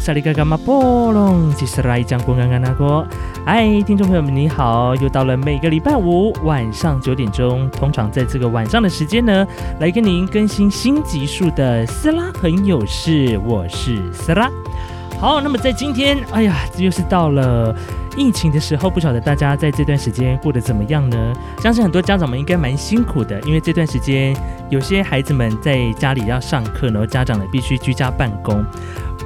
萨利嘎嘎马波隆，其实来讲公安安那个。嗨，听众朋友们，你好！又到了每个礼拜五晚上九点钟，通常在这个晚上的时间呢，来跟您更新新集数的斯拉很有事，我是斯拉。好，那么在今天，哎呀，这又是到了疫情的时候，不晓得大家在这段时间过得怎么样呢？相信很多家长们应该蛮辛苦的，因为这段时间有些孩子们在家里要上课，然后家长呢必须居家办公。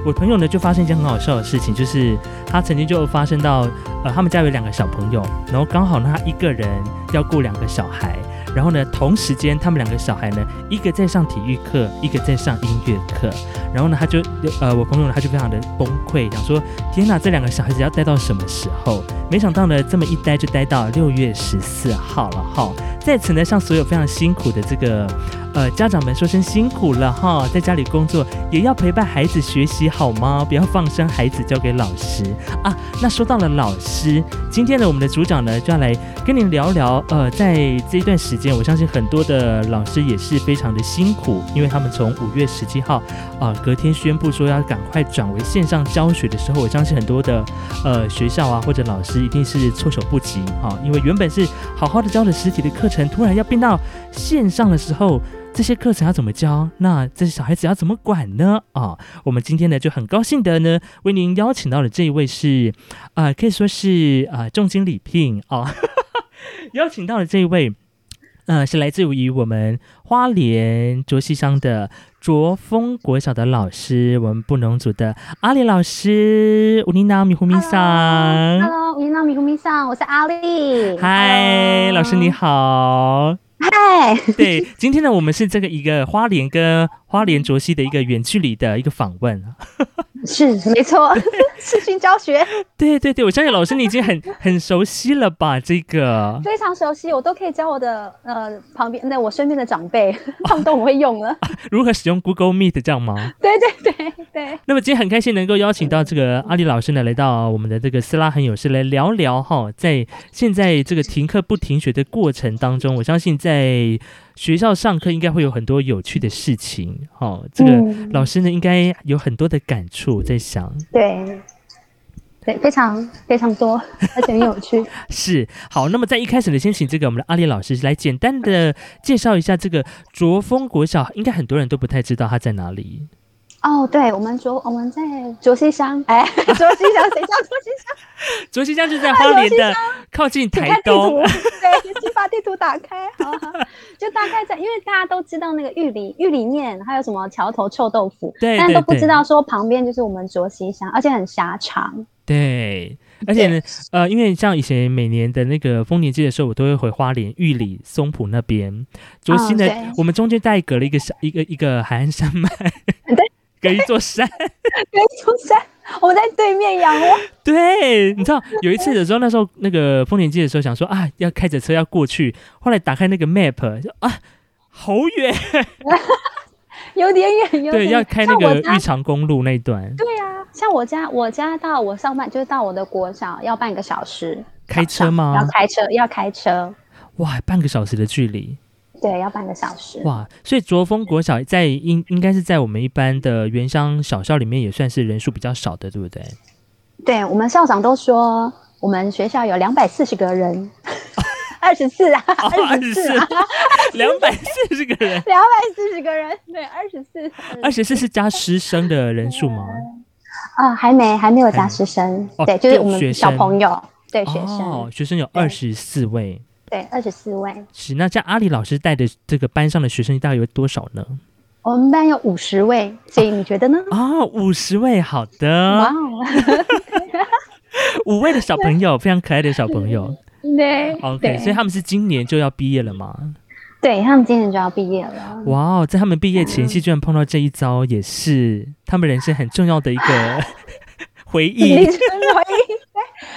我朋友呢就发生一件很好笑的事情，就是他曾经就发生到，呃，他们家有两个小朋友，然后刚好呢他一个人要顾两个小孩，然后呢同时间他们两个小孩呢一个在上体育课，一个在上音乐课，然后呢他就呃我朋友呢他就非常的崩溃，想说天哪，这两个小孩子要待到什么时候？没想到呢这么一待就待到六月十四号了哈，在此呢向所有非常辛苦的这个。呃，家长们说声辛苦了哈，在家里工作也要陪伴孩子学习好吗？不要放生孩子交给老师啊。那说到了老师，今天呢，我们的组长呢就要来跟您聊聊。呃，在这一段时间，我相信很多的老师也是非常的辛苦，因为他们从五月十七号啊，隔天宣布说要赶快转为线上教学的时候，我相信很多的呃学校啊或者老师一定是措手不及啊，因为原本是好好的教的实体的课程，突然要变到线上的时候。这些课程要怎么教？那这些小孩子要怎么管呢？啊，我们今天呢就很高兴的呢，为您邀请到的这一位是，啊，可以说是啊重金礼聘啊，邀请到的这一位，呃，是来自于我们花莲卓溪乡的卓峰国小的老师，我们布农族的阿里老师，乌尼娜米胡米桑，Hello，乌尼娜米胡米桑，我是阿里，嗨，老师你好。嗨，对，今天呢，我们是这个一个花莲跟花莲卓西的一个远距离的一个访问。是没错，视讯教学。对对对，我相信老师你已经很很熟悉了吧？这个非常熟悉，我都可以教我的呃旁边那我身边的长辈，他们都很会用了。如何使用 Google Meet 这样吗？对对对对。那么今天很开心能够邀请到这个阿里老师呢，来到我们的这个斯拉很有事来聊聊哈，在现在这个停课不停学的过程当中，我相信在。学校上课应该会有很多有趣的事情，哦，这个老师呢应该有很多的感触，在想，对，对，非常非常多，而且很有趣。是好，那么在一开始呢，先请这个我们的阿丽老师来简单的介绍一下这个卓峰国小，应该很多人都不太知道它在哪里。哦，对，我们卓我们在卓溪乡，哎，卓溪乡谁叫卓溪乡？卓溪乡就在花 莲的靠近台东。对，先把地图打开，好好，就大概在，因为大家都知道那个玉里玉里面还有什么桥头臭豆腐，对，但都不知道说旁边就是我们卓溪乡，而且很狭长。对，而且呢，呃，因为像以前每年的那个丰年祭的时候，我都会回花莲玉里松浦那边。卓溪呢，我们中间再隔了一个小一个一个海岸山脉。对。隔一座山，隔一座山，我们在对面仰望。对，你知道有一次的时候，那时候那个丰年祭的时候，想说啊，要开着车要过去，后来打开那个 map，啊，好远，有点远，对，要开那个玉长公路那段。对呀，像我家，我家到我上班就是到我的国小要半个小时，开车吗？要开车，要开车。哇，半个小时的距离。对，要半个小时。哇，所以卓峰国小在应应该是在我们一般的原乡小校里面也算是人数比较少的，对不对？对我们校长都说，我们学校有两百四十个人，二十四啊，二十四，两百四十个人，两百四十个人，对，二十四，二十四是加师生的人数吗？啊，还没，还没有加师生，对，就是我们小朋友，对，学生，学生有二十四位。对，二十四位是。那像阿里老师带的这个班上的学生大概有多少呢？我们班有五十位，所以你觉得呢？啊，五十位，好的。哇哦，五位的小朋友，非常可爱的小朋友。对，OK，所以他们是今年就要毕业了吗？对他们今年就要毕业了。哇哦，在他们毕业前夕居然碰到这一招，也是他们人生很重要的一个 回忆。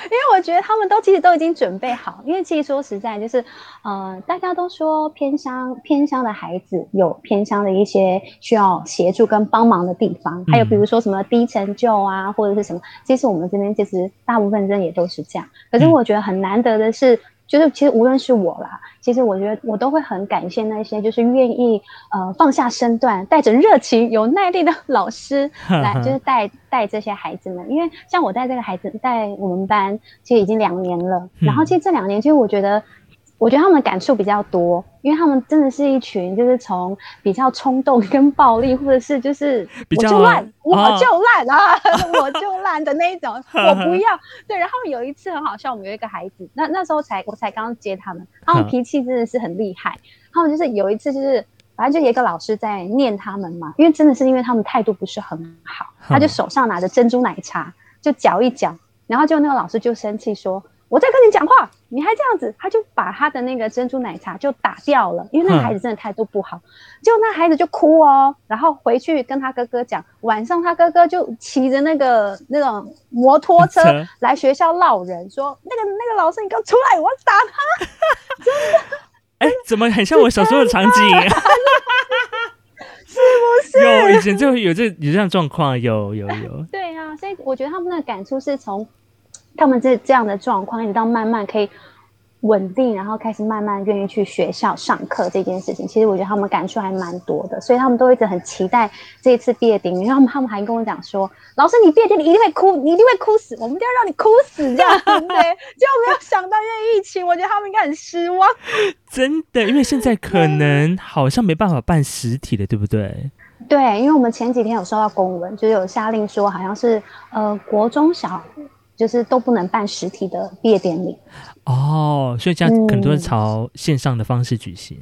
因为我觉得他们都其实都已经准备好，因为其实说实在就是，呃，大家都说偏乡偏乡的孩子有偏乡的一些需要协助跟帮忙的地方，还有比如说什么低成就啊，或者是什么，其实我们这边其实大部分人也都是这样。可是我觉得很难得的是，就是其实无论是我啦，其实我觉得我都会很感谢那些就是愿意呃放下身段，带着热情、有耐力的老师来，就是带带这些孩子们。因为像我带这个孩子，带我们班其实已经两年了，然后其实这两年其实我觉得。我觉得他们感触比较多，因为他们真的是一群，就是从比较冲动跟暴力，或者是就是我就烂，我就烂啊，我就烂的那一种，我不要。对，然后有一次很好笑，我们有一个孩子，那那时候才我才刚刚接他们，他们脾气真的是很厉害。他们就是有一次就是，反正就有一个老师在念他们嘛，因为真的是因为他们态度不是很好，他就手上拿着珍珠奶茶就搅一搅，然后就那个老师就生气说。我在跟你讲话，你还这样子，他就把他的那个珍珠奶茶就打掉了，因为那孩子真的态度不好，就那孩子就哭哦，然后回去跟他哥哥讲，晚上他哥哥就骑着那个那种摩托车来学校闹人，说那个那个老师你给我出来，我要打他，真的，哎，怎么很像我小时候的场景？是不是？有以前就有这有这样状况，有有有。对啊，所以我觉得他们的感触是从。他们这这样的状况，一直到慢慢可以稳定，然后开始慢慢愿意去学校上课这件事情，其实我觉得他们感触还蛮多的，所以他们都一直很期待这一次毕业典礼。然后他们还跟我讲说：“老师，你毕业典礼一定会哭，你一定会哭死，我们一定要让你哭死。”这样对，结果没有想到因为疫情，我觉得他们应该很失望。真的，因为现在可能好像没办法办实体的，对不对？对，因为我们前几天有收到公文，就是有下令说，好像是呃国中小。就是都不能办实体的毕业典礼哦，所以这样很多是朝线上的方式举行。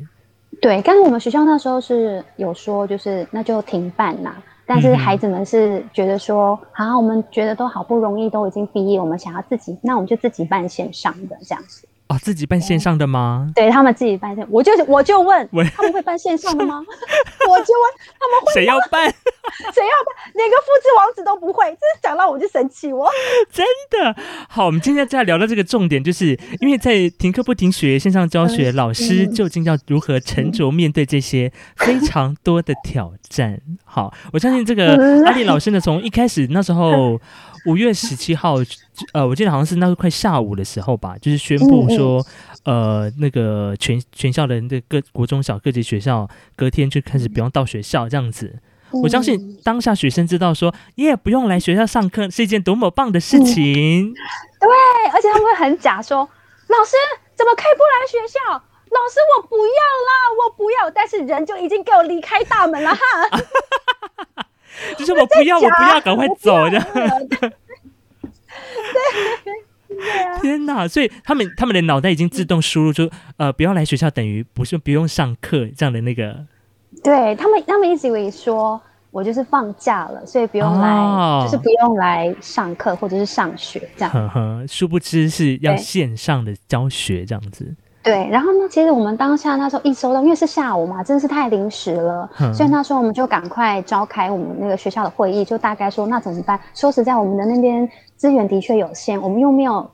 对，但是我们学校那时候是有说，就是那就停办啦。但是孩子们是觉得说，好，我们觉得都好不容易都已经毕业，我们想要自己，那我们就自己办线上的这样子。哦，自己办线上的吗？对他们自己办线，我就我就问，他们会办线上的吗？我就问他们会谁要办？谁要办？连个复制网址都不会，真是讲到我就生气。我 真的好，我们今天再聊到这个重点，就是因为在停课不停学线上教学，老师究竟要如何沉着面对这些非常多的挑战？好，我相信这个阿丽老师呢，从一开始那时候。五月十七号，呃，我记得好像是那个快下午的时候吧，就是宣布说，呃，那个全全校的那各国中小各级学校隔天就开始不用到学校这样子。我相信当下学生知道说，耶，不用来学校上课是一件多么棒的事情。对，而且他们会很假说，老师怎么可以不来学校？老师我不要啦，我不要。但是人就已经给我离开大门了哈。就是我不要，我不要，赶快走这样。对，天哪！所以他们他们的脑袋已经自动输入，出呃，不要来学校等于不是不用上课这样的那个。对他们，他们一直以为说我就是放假了，所以不用来，就是不用来上课或者是上学这样。呵呵，殊不知是要线上的教学这样子。对，然后呢？其实我们当下那时候一收到，因为是下午嘛，真的是太临时了，所以那时候我们就赶快召开我们那个学校的会议，就大概说那怎么办？说实在，我们的那边资源的确有限，我们又没有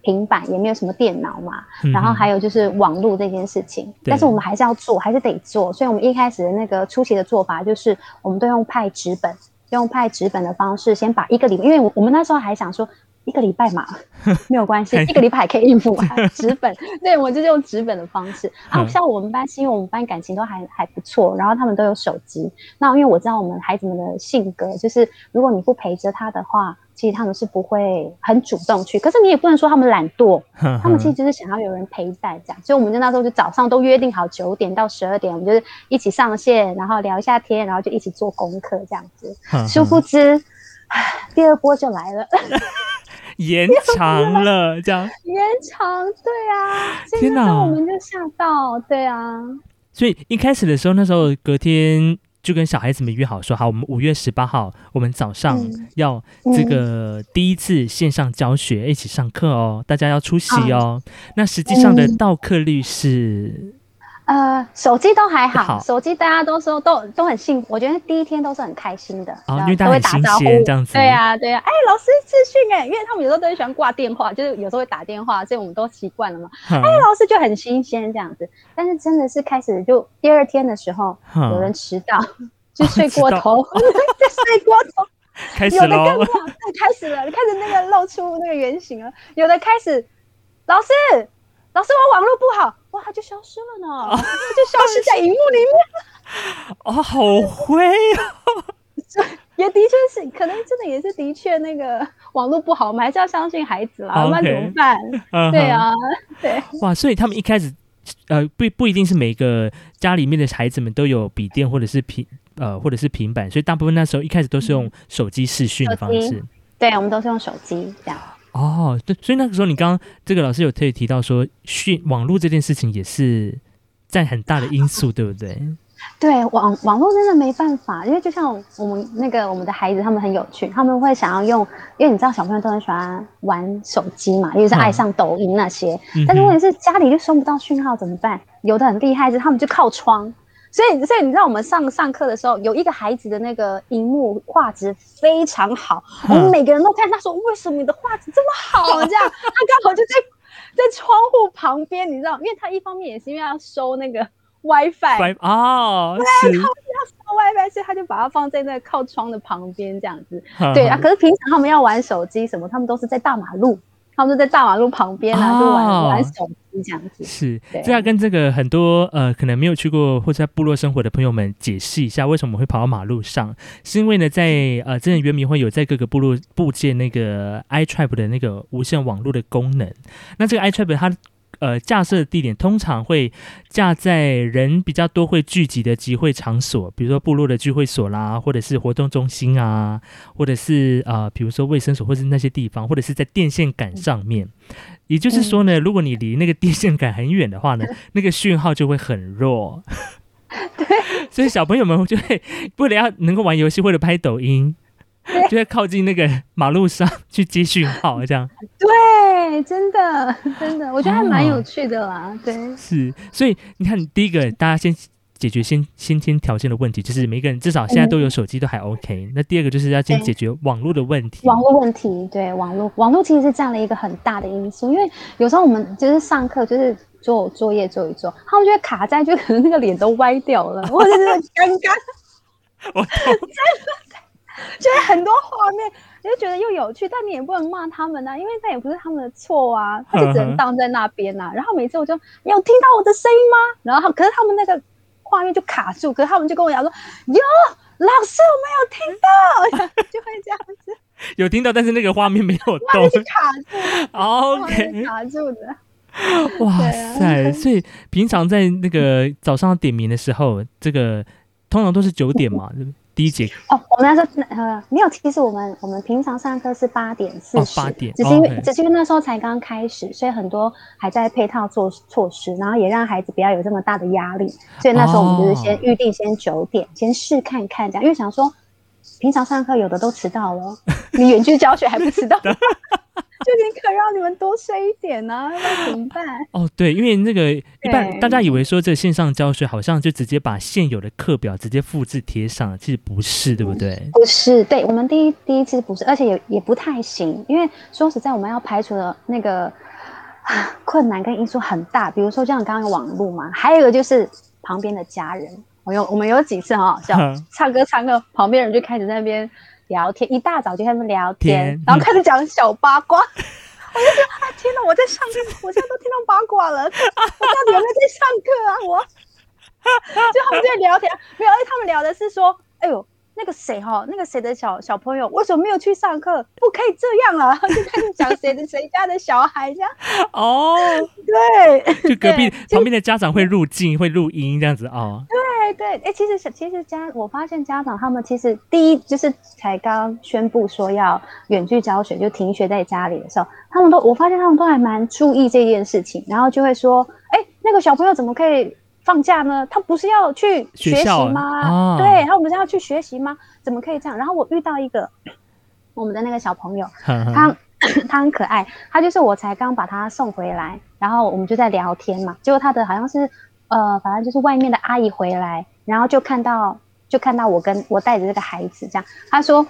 平板，也没有什么电脑嘛，然后还有就是网络这件事情，但是我们还是要做，还是得做。所以我们一开始的那个初期的做法，就是我们都用派纸本，用派纸本的方式，先把一个礼，因为我们那时候还想说。一个礼拜嘛，没有关系，一个礼拜还可以应付。纸本，对我就是用纸本的方式。啊，像我们班是因为我们班感情都还还不错，然后他们都有手机。那因为我知道我们孩子们的性格，就是如果你不陪着他的话，其实他们是不会很主动去。可是你也不能说他们懒惰，他们其实就是想要有人陪伴这样。所以我们就那时候就早上都约定好九点到十二点，我们就是一起上线，然后聊一下天，然后就一起做功课这样子。殊不知，第二波就来了。延长了，这样延长，对啊，天哪，我们就吓到，对啊。所以一开始的时候，那时候隔天就跟小孩子们约好说，好，我们五月十八号，我们早上要这个第一次线上教学，一起上课哦，大家要出席哦。那实际上的到课率是。呃，手机都还好，手机大家都说都都很幸福。我觉得第一天都是很开心的，因为都会打招呼这样子。对呀，对呀。哎，老师资讯哎，因为他们有时候都很喜欢挂电话，就是有时候会打电话，所以我们都习惯了嘛。哎，老师就很新鲜这样子。但是真的是开始就第二天的时候，有人迟到，就睡过头，就睡过头。开始喽，开始了，开始那个露出那个原形了。有的开始，老师。老师我网络不好，哇，他就消失了呢，他就消失在荧幕里面。哦，好灰哦。也的确是，可能真的也是的确那个网络不好，我们还是要相信孩子啦，那怎么办？对啊，对。哇，所以他们一开始，呃，不不一定是每个家里面的孩子们都有笔电或者是平呃或者是平板，所以大部分那时候一开始都是用手机视讯的方式。对，我们都是用手机这样。哦，对，所以那个时候你刚刚这个老师有特意提到说，讯网络这件事情也是占很大的因素，对不对？对网网络真的没办法，因为就像我们那个我们的孩子，他们很有趣，他们会想要用，因为你知道小朋友都很喜欢玩手机嘛，尤其是爱上抖音那些。但是问题是家里就收不到讯号怎么办？有的很厉害是他们就靠窗，所以所以你知道我们上上课的时候，有一个孩子的那个荧幕画质非常好，我们每个人都看他说为什么你的画质这么好？这样他刚好就在在窗户旁边，你知道，因为他一方面也是因为要收那个。WiFi 哦，对，他要收 WiFi，所以他就把它放在那靠窗的旁边这样子。对啊，可是平常他们要玩手机什么，他们都是在大马路，他们就在大马路旁边啊，就玩玩手机这样子。是，这要跟这个很多呃可能没有去过或者在部落生活的朋友们解释一下，为什么会跑到马路上？是因为呢，在呃，之前原民会有在各个部落部建那个 iTrap 的那个无线网络的功能。那这个 iTrap 它呃，架设的地点通常会架在人比较多会聚集的集会场所，比如说部落的聚会所啦，或者是活动中心啊，或者是啊，比如说卫生所，或者是那些地方，或者是在电线杆上面。也就是说呢，如果你离那个电线杆很远的话呢，那个讯号就会很弱。对，所以小朋友们就会为了要能够玩游戏或者拍抖音。就会靠近那个马路上去接讯号，这样。对，真的，真的，我觉得还蛮有趣的啦。对，是，所以你看，第一个，大家先解决先先天条件的问题，就是每个人至少现在都有手机，都还 OK。那第二个就是要先解决网络的问题。网络问题，对，网络，网络其实是占了一个很大的因素，因为有时候我们就是上课，就是做作业做一做，他们就会卡在，就可能那个脸都歪掉了，或者是尴尬。我真的。就是很多画面，你就觉得又有趣，但你也不能骂他们呐，因为那也不是他们的错啊，他就只能荡在那边呐。然后每次我就有听到我的声音吗？然后可是他们那个画面就卡住，可是他们就跟我讲说有老师，我没有听到，就会这样子。有听到，但是那个画面没有动，卡住。OK，卡住的。哇塞！所以平常在那个早上点名的时候，这个通常都是九点嘛，对不对？第一节。哦，我们那时候呃没有，其实我们我们平常上课是八点四十，八点，只是因为只是因为那时候才刚开始，所以很多还在配套做措施，然后也让孩子不要有这么大的压力，所以那时候我们就是先预定先九点，先试看看这样，因为想说平常上课有的都迟到了，你远距教学还不迟到。就宁可让你们多睡一点呢，那怎么办？哦，对，因为那个一般大家以为说这线上教学好像就直接把现有的课表直接复制贴上，其实不是，对不对？不是，对我们第一第一次不是，而且也也不太行，因为说实在，我们要排除的那个困难跟因素很大，比如说像刚刚网络嘛，还有一个就是旁边的家人，我有我们有几次很好笑，唱歌唱歌，旁边人就开始在那边。聊天一大早就他们聊天，然后开始讲小八卦，我就觉得啊天哪！我在上课，我现在都听到八卦了，我到底有没有在上课啊？我就他们在聊天，没有，而且他们聊的是说，哎呦。那个谁哈，那个谁的小小朋友为什么没有去上课？不可以这样啊！就开始讲谁的谁家的小孩这样。哦，对，就 隔壁旁边的家长会入镜会录音这样子哦。对对，哎，其实其实家我发现家长他们其实第一就是才刚宣布说要远距教学，就停学在家里的时候，他们都我发现他们都还蛮注意这件事情，然后就会说，哎，那个小朋友怎么可以？放假呢，他不是要去学习吗？对，他不是要去学习吗？怎么可以这样？然后我遇到一个我们的那个小朋友，他 他很可爱，他就是我才刚把他送回来，然后我们就在聊天嘛。结果他的好像是呃，反正就是外面的阿姨回来，然后就看到就看到我跟我带着这个孩子这样，他说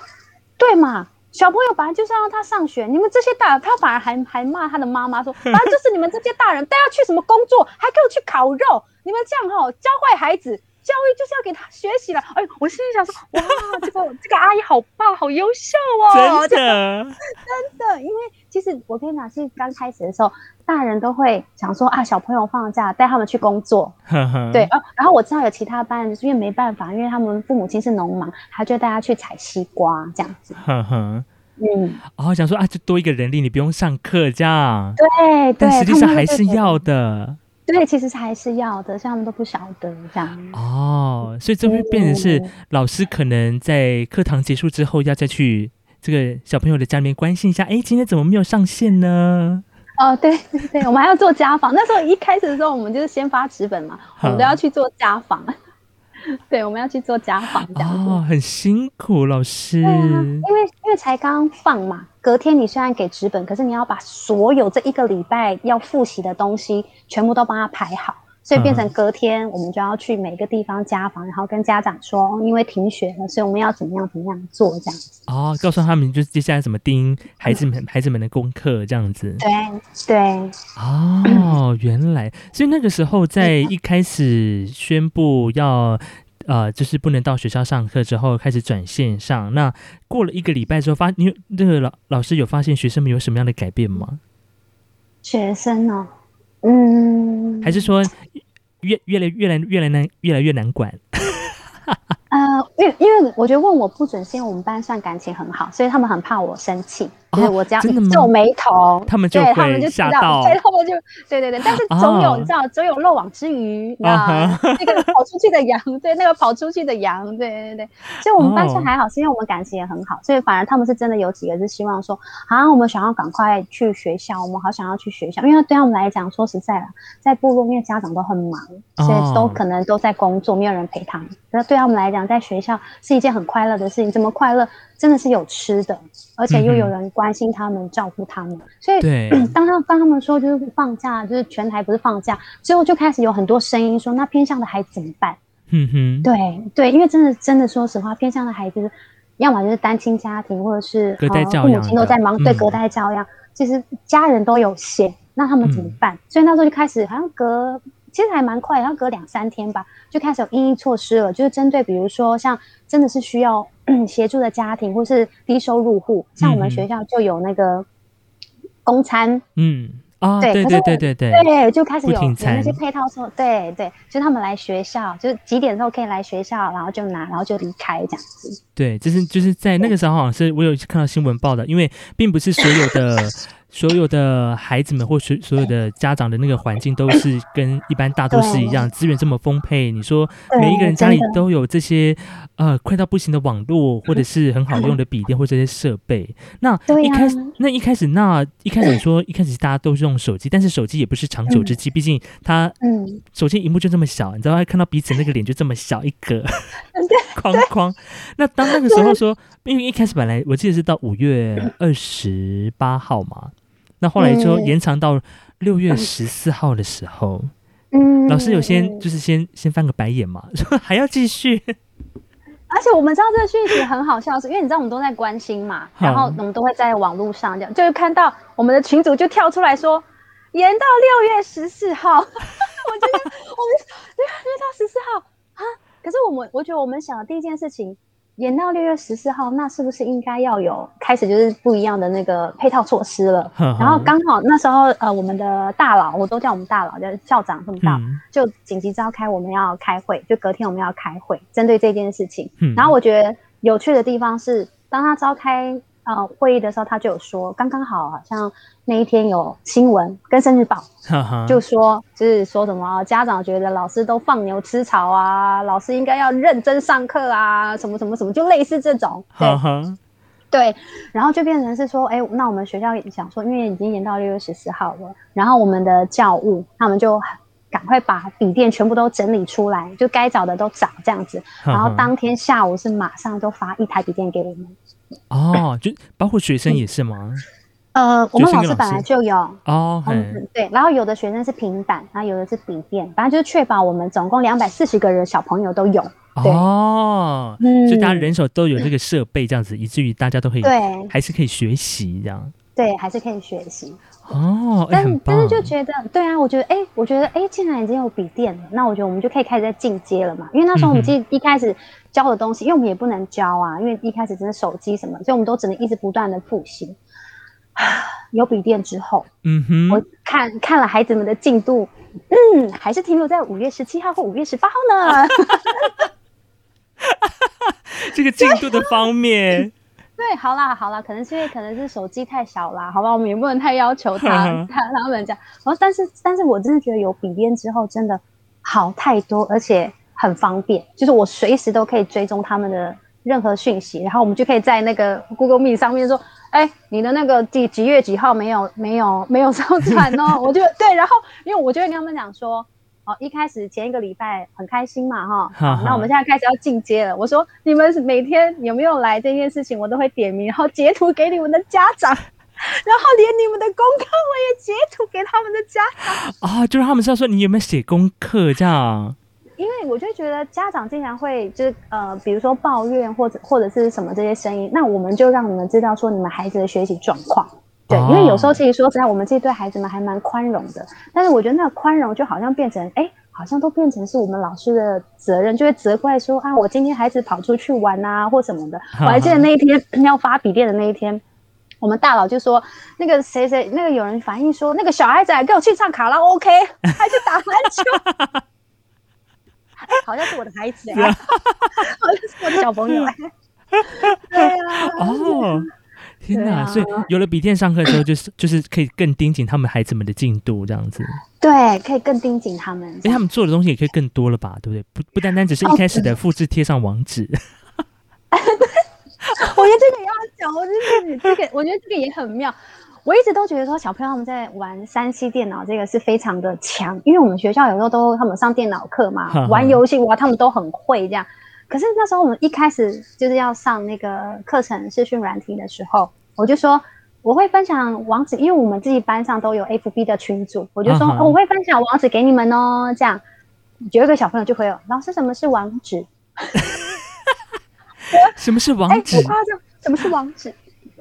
对嘛。小朋友本来就是要让他上学，你们这些大人，他反而还还骂他的妈妈说，反正就是你们这些大人，带他去什么工作，还给我去烤肉，你们这样哈教坏孩子，教育就是要给他学习了。哎，我心里想说，哇，这个 这个阿姨好棒，好优秀哦！真的，真的，因为其实我跟你讲，其实刚开始的时候，大人都会想说啊，小朋友放假带他们去工作，对啊。然后我知道有其他班，就是因为没办法，因为他们父母亲是农忙，他就带他去采西瓜这样子。嗯，哦，想说啊，就多一个人力，你不用上课这样。对，但实际上还是要的。对，其实还是要的，像他们都不晓得这样。哦，所以这会变成是老师可能在课堂结束之后，要再去这个小朋友的家里面关心一下，哎，今天怎么没有上线呢？哦，对 对对，我们还要做家访。那时候一开始的时候，我们就是先发纸本嘛，我们都要去做家访。对，我们要去做家访，这样哦，很辛苦，老师。对啊，因为因为才刚放嘛，隔天你虽然给纸本，可是你要把所有这一个礼拜要复习的东西全部都帮他排好。所以变成隔天，我们就要去每个地方家访，然后跟家长说，因为停学了，所以我们要怎么样怎么样做这样子。哦，告诉他们就是接下来怎么盯孩子们孩子们的功课这样子。对对。哦，原来，所以那个时候在一开始宣布要呃，就是不能到学校上课之后，开始转线上。那过了一个礼拜之后，发你那个老老师有发现学生们有什么样的改变吗？学生呢？嗯，还是说越越来越来越来难越来越难管。呃，因为因为我觉得问我不准，是因为我们班算感情很好，所以他们很怕我生气。就是我这样皱眉头，他们就对 他们就吓到，对他们就对对对。但是总有你知道，总有漏网之鱼啊，那个跑出去的羊，对那个跑出去的羊，对对对。所以我们班上还好，是因为我们感情也很好，所以反而他们是真的有几个是希望说，啊，我们想要赶快去学校，我们好想要去学校，因为对他们来讲，说实在了，在部落，因为家长都很忙，所以都可能都在工作，没有人陪他们。那对他们来讲，在学校是一件很快乐的事情，怎么快乐？真的是有吃的，而且又有人关心他们、照顾他们，所以 当他当他们说就是放假，就是全台不是放假最后，就开始有很多声音说，那偏向的孩子怎么办？嗯哼，对对，因为真的真的说实话，偏向的孩子，要么就是单亲家庭，或者是父母亲都在忙，对隔代教养，其实家人都有限，那他们怎么办？所以那时候就开始好像隔。其实还蛮快，要隔两三天吧，就开始有应对措施了。就是针对，比如说像真的是需要 协助的家庭，或是低收入户，像我们学校就有那个公餐，嗯啊，对对对对对，对，就开始有有那些配套措对对，就他们来学校，就是几点之后可以来学校，然后就拿，然后就离开这样子。对，就是就是在那个时候，好像是我有看到新闻报道，因为并不是所有的。所有的孩子们或所所有的家长的那个环境都是跟一般大都市一样，资源这么丰沛。你说每一个人家里都有这些呃快到不行的网络，或者是很好用的笔电或这些设备。那一开始，那一开始，那一开始说一开始大家都是用手机，但是手机也不是长久之计，毕竟它手机荧幕就这么小，你知道，看到彼此那个脸就这么小一格 框框。那当那个时候说，因为一开始本来我记得是到五月二十八号嘛。那后来就延长到六月十四号的时候，嗯，老师有先就是先先翻个白眼嘛，说 还要继续。而且我们知道这个讯息很好笑，是因为你知道我们都在关心嘛，然后我们都会在网络上这样，就是看到我们的群主就跳出来说延到六月十四号，我觉得我们六月到十四号啊，可是我们我觉得我们想的第一件事情。延到六月十四号，那是不是应该要有开始就是不一样的那个配套措施了？然后刚好那时候呃，我们的大佬我都叫我们大佬，叫校长这么大，就紧急召开我们要开会，就隔天我们要开会，针对这件事情。然后我觉得有趣的地方是，当他召开。呃，会议的时候他就有说，刚刚好好像那一天有新闻《跟生日报 》，就说就是说什么家长觉得老师都放牛吃草啊，老师应该要认真上课啊，什么什么什么，就类似这种。对，对，然后就变成是说，哎，那我们学校想说，因为已经延到六月十四号了，然后我们的教务他们就赶快把笔电全部都整理出来，就该找的都找这样子，然后当天下午是马上就发一台笔电给我们。哦，就包括学生也是吗？呃，我们老师本来就有哦，嗯，对，然后有的学生是平板，然后有的是笔电，反正就是确保我们总共两百四十个人小朋友都有。哦，嗯，就大家人手都有这个设备，这样子，以至于大家都可以，对，还是可以学习这样。对，还是可以学习。哦，哎但但是就觉得，对啊，我觉得，哎，我觉得，哎，既然已经有笔电了，那我觉得我们就可以开始在进阶了嘛。因为那时候我们嗯哼其实一开始教的东西，因为我们也不能教啊，因为一开始只是手机什么，所以我们都只能一直不断的复习。有笔电之后，嗯哼，我看看了孩子们的进度，嗯，还是停留在五月十七号或五月十八号呢。这个进度的方面，对，好啦好啦，可能是因为可能是手机太小啦，好吧，我们也不能太要求他嗯他他们这样。然后，但是但是我真的觉得有笔电之后真的好太多，而且很方便，就是我随时都可以追踪他们的任何讯息，然后我们就可以在那个 Google Meet 上面说，哎，你的那个几几月几号没有没有没有上传哦，我就对，然后因为我就会跟他们讲说。哦，一开始前一个礼拜很开心嘛，哈，那我们现在开始要进阶了。我说你们每天有没有来这件事情，我都会点名，然后截图给你们的家长，然后连你们的功课我也截图给他们的家长，啊，就是他们是要说你有没有写功课这样。因为我就觉得家长经常会就是呃，比如说抱怨或者或者是什么这些声音，那我们就让你们知道说你们孩子的学习状况。对，哦因为有时候其实说实在，我们其实对孩子们还蛮宽容的，但是我觉得那个宽容就好像变成，哎，好像都变成是我们老师的责任，就会责怪说啊，我今天孩子跑出去玩啊或什么的。我还记得那一天 要发笔电的那一天。我们大佬就说，那个谁谁，那个有人反映说，那个小孩子还跟我去唱卡拉 OK，还去打篮球，好像是我的孩子、欸，好像是我的小朋友、欸，对啊，哦，天哪！啊所以有了笔电上课之后，就是就是可以更盯紧他们孩子们的进度，这样子。对，可以更盯紧他们。因为他们做的东西也可以更多了吧，对不对？不不单单只是一开始的复制贴上网址。我觉得这个也要讲，我觉得这个，我觉得这个也很妙。我一直都觉得说，小朋友他们在玩三 C 电脑这个是非常的强，因为我们学校有时候都他们上电脑课嘛玩游戏哇，他们都很会这样。可是那时候我们一开始就是要上那个课程视讯软体的时候，我就说我会分享网址，因为我们自己班上都有 FB 的群组，我就说、我会分享网址给你们哦，这样有一个小朋友就会有老师什么是网址？什么是哎、网址我？夸张，什么是网址？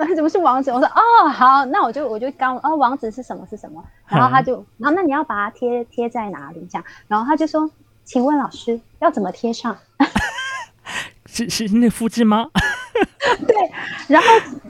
什么是网址？我说哦，好，那我就我就刚哦，网址是什么是什么？然后他就，然后那你要把它贴贴在哪里？这样，然后他就说，请问老师要怎么贴上？是是那复制吗？对然后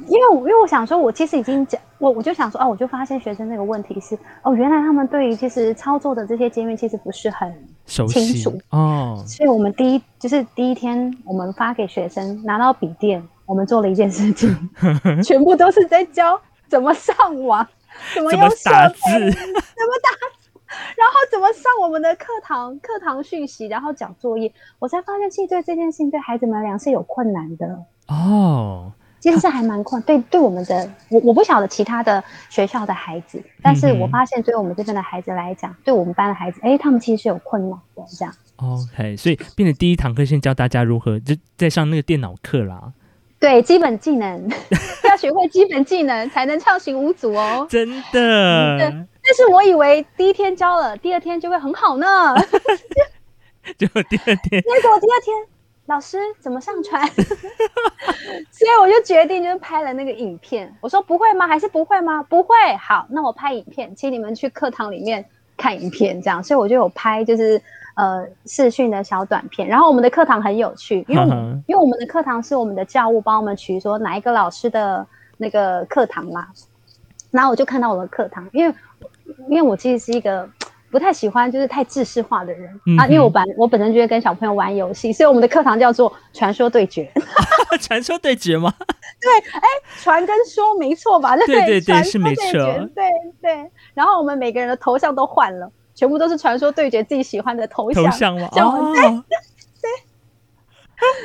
因为我因为我想说，我其实已经讲，我我就想说，哦，我就发现学生那个问题是，哦，原来他们对于其实操作的这些界面其实不是很熟清楚哦，所以我们第一就是第一天，我们发给学生拿到笔电，我们做了一件事情，全部都是在教怎么上网，怎么用设打字？备，怎么打字，然后怎么上我们的课堂课堂讯息，然后讲作业。我才发现，其实对这件事情对孩子们来讲是有困难的。哦，其实是还蛮困，对对我们的我我不晓得其他的学校的孩子，但是我发现对我们这边的孩子来讲，对我们班的孩子，哎，他们其实是有困难的这样。OK，所以变成第一堂课先教大家如何就在上那个电脑课啦，对，基本技能 要学会基本技能才能畅行无阻哦。真的但是我以为第一天教了，第二天就会很好呢。就第二天结果第二天老师怎么上传？所以我就决定就是拍了那个影片。我说不会吗？还是不会吗？不会。好，那我拍影片，请你们去课堂里面看影片，这样。所以我就有拍就是呃视讯的小短片。然后我们的课堂很有趣，因为因为我们的课堂是我们的教务帮我们取说哪一个老师的那个课堂嘛。然后我就看到我的课堂，因为因为我其实是一个不太喜欢就是太制式化的人、啊，因为我嗯本我本身就会跟小朋友玩游戏，所以我们的课堂叫做传说对决，传说对决吗？对，哎传跟说没错吧？对对对对是没错对对。然后我们每个人的头像都换了，全部都是传说对决自己喜欢的头像。头像吗？像我哦，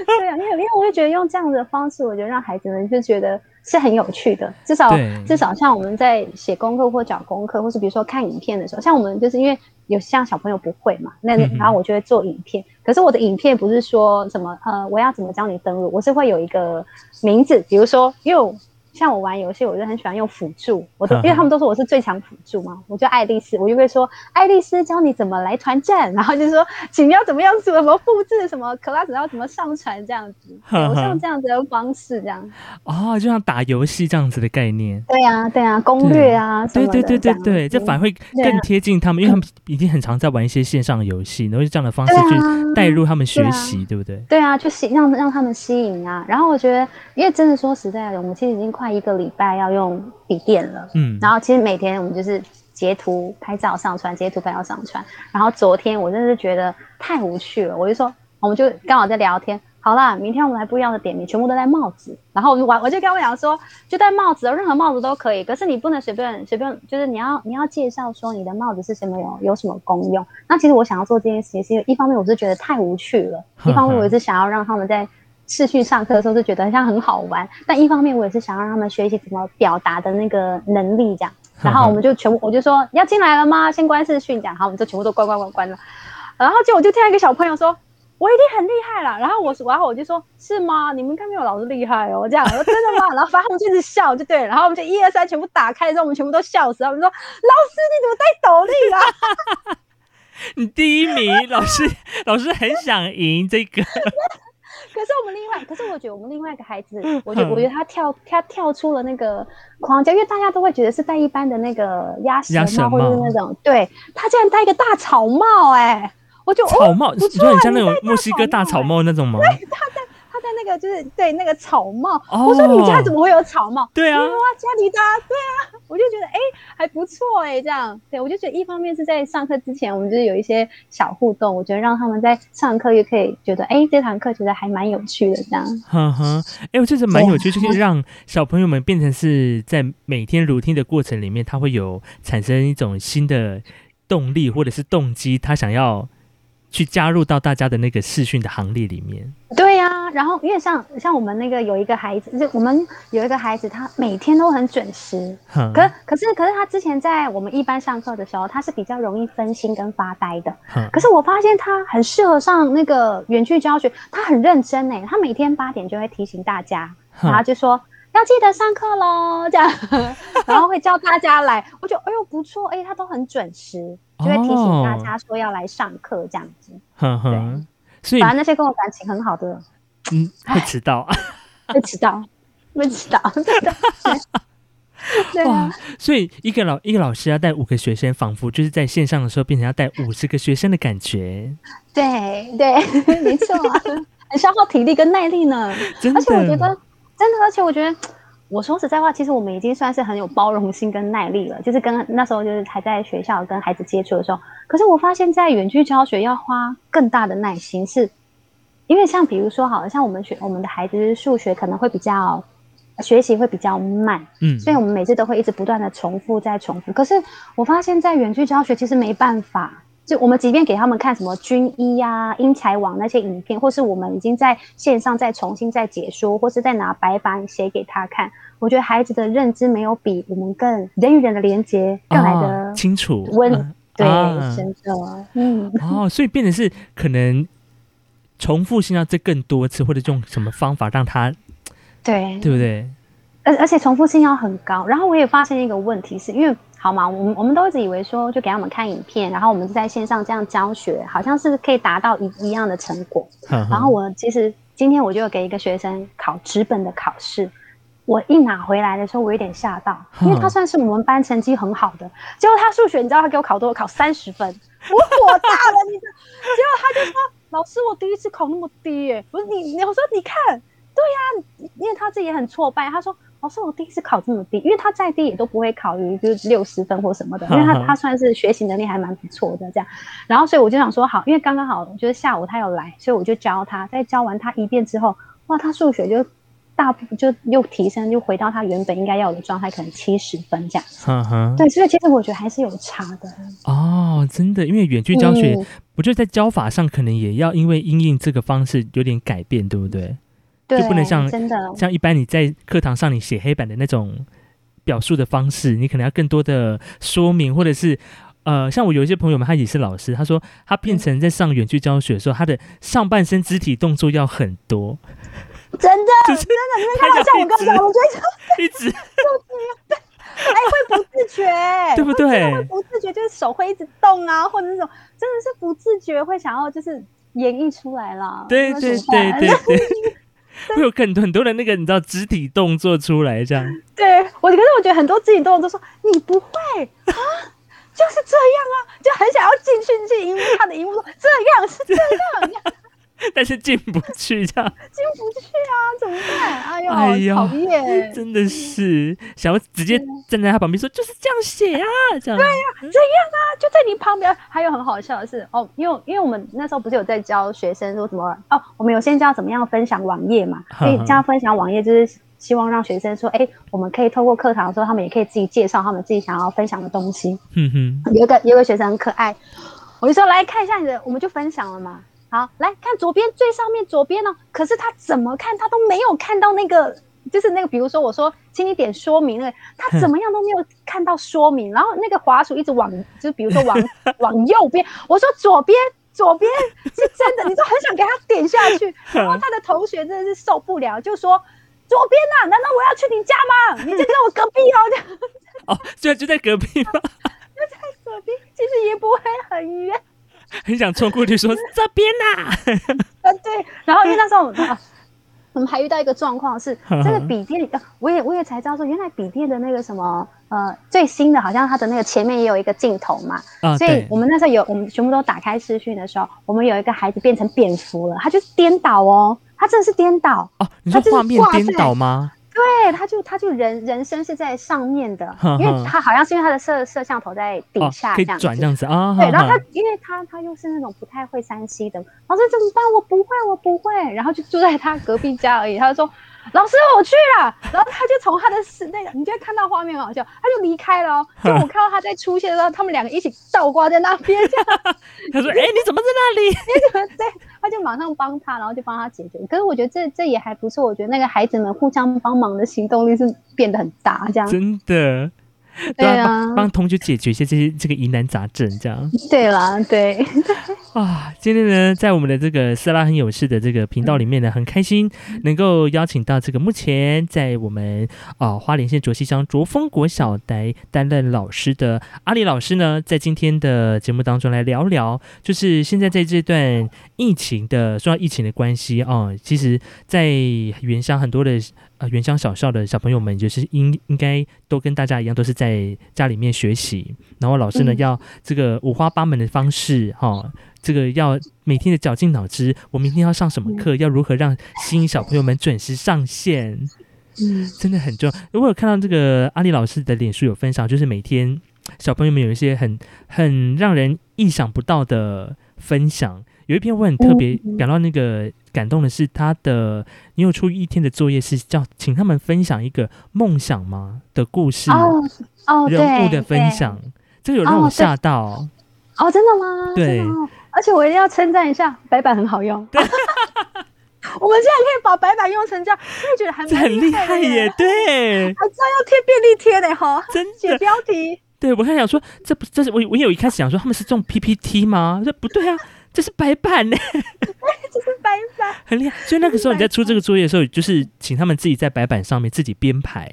对 啊，因为因为我会觉得用这样的方式，我觉得让孩子们就觉得是很有趣的。至少至少像我们在写功课或找功课，或是比如说看影片的时候，像我们就是因为有像小朋友不会嘛，那然后我就会做影片。可是我的影片不是说什么呃我要怎么教你登录，我是会有一个名字，比如说因为我像我玩游戏，我就很喜欢用辅助，我都因为他们都说我是最强辅助嘛，我就爱丽丝，我就会说爱丽丝教你怎么来团战，然后就说请要怎么样怎么复制什么 class 要怎么上传这样子，我像这样子的方式这样。哦，就像打游戏这样子的概念。对呀，对呀，攻略啊，对对对对对，这反而会更贴近他们，因为他们已经很常在玩一些线上游戏，然后这样的方式去带入他们学习，对不对？对啊，就吸让让他们吸引啊。然后我觉得，因为真的说实在的，我们其实已经快一个礼拜要用笔电了，嗯。然后其实每天我们就是截图拍照上传，截图拍照上传。然后昨天我真的是觉得太无趣了，我就说，我们就刚好在聊天。好啦，明天我们来不一样的点名，全部都戴帽子。然后我我我就跟我讲说，就戴帽子，任何帽子都可以。可是你不能随便随便，就是你要你要介绍说你的帽子是什么有有什么功用。那其实我想要做这件事情，是因为一方面我是觉得太无趣了，一方面我也是想要让他们在视讯上课的时候是觉得像很好玩。但一方面我也是想让他们学习怎么表达的那个能力，这样。然后我们就全部我就说要进来了吗？先关视讯，讲好，我们就全部都关关关关了。然后就我就听到一个小朋友说。我一定很厉害了，然后我说，然后我就说，是吗？你们应该没有老师厉害哦，这样我说真的吗？然后反正我们就一直笑，就对，然后我们就一二三全部打开之后，我们全部都笑死了，我们说，老师你怎么戴斗笠啊？你第一名，老师老师很想赢这个。可是我们另外，可是我觉得我们另外一个孩子，我觉得我觉得他跳他跳出了那个框架，因为大家都会觉得是戴一般的那个鸭舌帽或者是那种，对他竟然戴一个大草帽，哎。我就草帽，你说很像那种墨西哥大草帽那种吗？对，他在他在那个就是对那个草帽。我说你家怎么会有草帽？对啊，家里的对啊，我就觉得哎还不错哎，这样对我就觉得一方面是在上课之前，我们就是有一些小互动，我觉得让他们在上课也可以觉得哎这堂课觉得还蛮有趣的这样。哼哼，哎我觉得蛮有趣，就是让小朋友们变成是在每天如听的过程里面，他会有产生一种新的动力或者是动机，他想要。去加入到大家的那个视讯的行列里面。对呀，然后因为像像我们那个有一个孩子，就我们有一个孩子，他每天都很准时。可可是可是他之前在我们一班上课的时候，他是比较容易分心跟发呆的。可是我发现他很适合上那个远距教学，他很认真哎，他每天八点就会提醒大家，然后就说。要记得上课喽，这样，然后会叫大家来。我觉得，哎呦不错，哎，他都很准时，就会提醒大家说要来上课这样子。对，所以反正那些跟我感情很好的，嗯，会迟到，会迟到，会迟到，对啊。所以一个老一个老师要带五个学生，仿佛就是在线上的时候变成要带五十个学生的感觉。对对，没错，很消耗体力跟耐力呢。而且我觉得。真的，而且我觉得，我说实在话，其实我们已经算是很有包容心跟耐力了。就是跟那时候就是还在学校跟孩子接触的时候，可是我发现，在远距教学要花更大的耐心，是因为像比如说，好像我们学我们的孩子数学可能会比较学习会比较慢，嗯，所以我们每次都会一直不断的重复再重复。可是我发现，在远距教学其实没办法。就我们即便给他们看什么军医呀、英才网那些影片，或是我们已经在线上再重新再解说，或是再拿白板写给他看，我觉得孩子的认知没有比我们更人与人的连接更来的清楚温对深刻。嗯，哦，所以变成是可能重复性要再更多次，或者用什么方法让他对对不对？而而且重复性要很高。然后我也发现一个问题，是因为。好吗？我们我们都一直以为说，就给他们看影片，然后我们在线上这样教学，好像是可以达到一一样的成果。然后我其实今天我就给一个学生考纸本的考试，我一拿回来的时候，我有点吓到，因为他算是我们班成绩很好的，结果他数学，你知道他给我考多少？考三十分，我火大了，你知道？结果他就说：“老师，我第一次考那么低，耶！”不是你，我说你看，对呀，因为他自己也很挫败，他说。老师，我第一次考这么低，因为他再低也都不会考于就是六十分或什么的，因为他 他算是学习能力还蛮不错的这样。然后所以我就想说好，因为刚刚好就是下午他有来，所以我就教他。在教完他一遍之后，哇，他数学就大就又提升，就回到他原本应该要的状态，可能七十分这样。嗯哼，对，所以其实我觉得还是有差的。哦，真的，因为远距教学，我觉得在教法上可能也要因为因应这个方式有点改变，对不对？就不能像真的像一般你在课堂上你写黑板的那种表述的方式，你可能要更多的说明，或者是呃，像我有一些朋友们，他也是老师，他说他变成在上远距教学的时候，他的上半身肢体动作要很多。真的就是真的，你们看到像我跟你讲，我觉得 一直 哎会不自觉，对不对会不自觉，就是手会一直动啊，或者那种真的是不自觉会想要就是演绎出来了。对对对对对，会有很很多的那个你知道肢体动作出来这样。对我，可是我觉得很多肢体动作都说你不会啊，就是这样啊，就很想要进去进荧幕，他的荧幕说这样是这样，但是进不去，这样进不去啊，怎么办？哎呦，哎呦讨厌！真的是想要直接站在他旁边说，就是这样写啊，这样对呀。这样啊，就在你旁边。还有很好笑的是，哦，因为因为我们那时候不是有在教学生说怎么哦，我们有先教怎么样分享网页嘛，所以教分享网页就是希望让学生说，哎，我们可以透过课堂的时候，他们也可以自己介绍他们自己想要分享的东西。嗯哼，有个有个学生很可爱，我就说来看一下你的，我们就分享了嘛。好，来看左边最上面左边哦，可是他怎么看他都没有看到那个，就是那个，比如说我说请你点说明那个，他怎么样都没有看到说明，然后那个滑鼠一直往，就是比如说往 往右边，我说左边。左边是真的，你就很想给他点下去，然后他的同学真的是受不了，就说左边呐、难道我要去你家吗？你就在我隔壁哦，这样哦，虽然就在隔壁吗，就在隔壁，其实也不会很远。很想冲过去说 这边呐、呃，对，然后因为那时候、啊、我们还遇到一个状况是，这个笔电，呃我也我也才知道说，原来笔电的那个什么呃最新的，好像它的那个前面也有一个镜头嘛，啊，所以我们那时候有我们全部都打开视讯的时候，我们有一个孩子变成蝙蝠了，他就是颠倒哦，他真的是颠倒，哦，你说画面颠倒吗？对，他就他就人人生是在上面的，哼因为他好像是因为他的摄摄像头在底哦下，这样子转这样子啊。对，然后他因为他他又是那种不太会山西的，老师怎么办？我不会，我不会。然后就住在他隔壁家而已。他就说：“老师，我去了。”然后他就从他的室那个，你就会看到画面很好笑，他就离开了哦。就我看到他在出现的时候，他们两个一起倒挂在那边，这 样他说：“哎、你怎么在那里你怎么在，他就马上帮他，然后就帮他解决。可是我觉得这这也还不错，我觉得那个孩子们互相帮忙的行动力是变得很大，这？”样。真的，对啊帮帮同学解决一些这些这个疑难杂症，这样对啦，对，啊。今天呢，在我们的这个色拉很有事的这个频道里面呢，很开心能够邀请到这个目前在我们啊、花莲县卓溪乡卓峰国小来担任老师的阿里老师呢，在今天的节目当中来聊聊，就是现在在这段疫情的受到疫情的关系啊、其实，在原乡很多的呃原乡小校的小朋友们，就是应应该都跟大家一样，都是在家里面学习，然后老师呢、嗯。要这个五花八门的方式哈、这个要每天的绞尽脑汁，我明天要上什么课，要如何让吸引小朋友们准时上线，嗯，真的很重要。如果有看到这个阿里老师的脸书有分享，就是每天小朋友们有一些很很让人意想不到的分享。有一篇我很特别感到那个感动的是，他的你有出一天的作业是叫请他们分享一个梦想吗的故事、哦哦，人物的分。享，这个有让我吓到。对哦，真的吗？对而且我一定要称赞一下，白板很好用。我们现在可以把白板用成这样，我也觉得还蛮很厉害耶，，对，还知道要贴便利贴呢哈，真写的，标题。对我还想说，这不这是我我有一开始想说他们是用 PPT 吗？这不对啊，这是白板呢，这是白板。很厉害。所以那个时候你在出这个作业的时候，就是请他们自己在白板上面自己编排。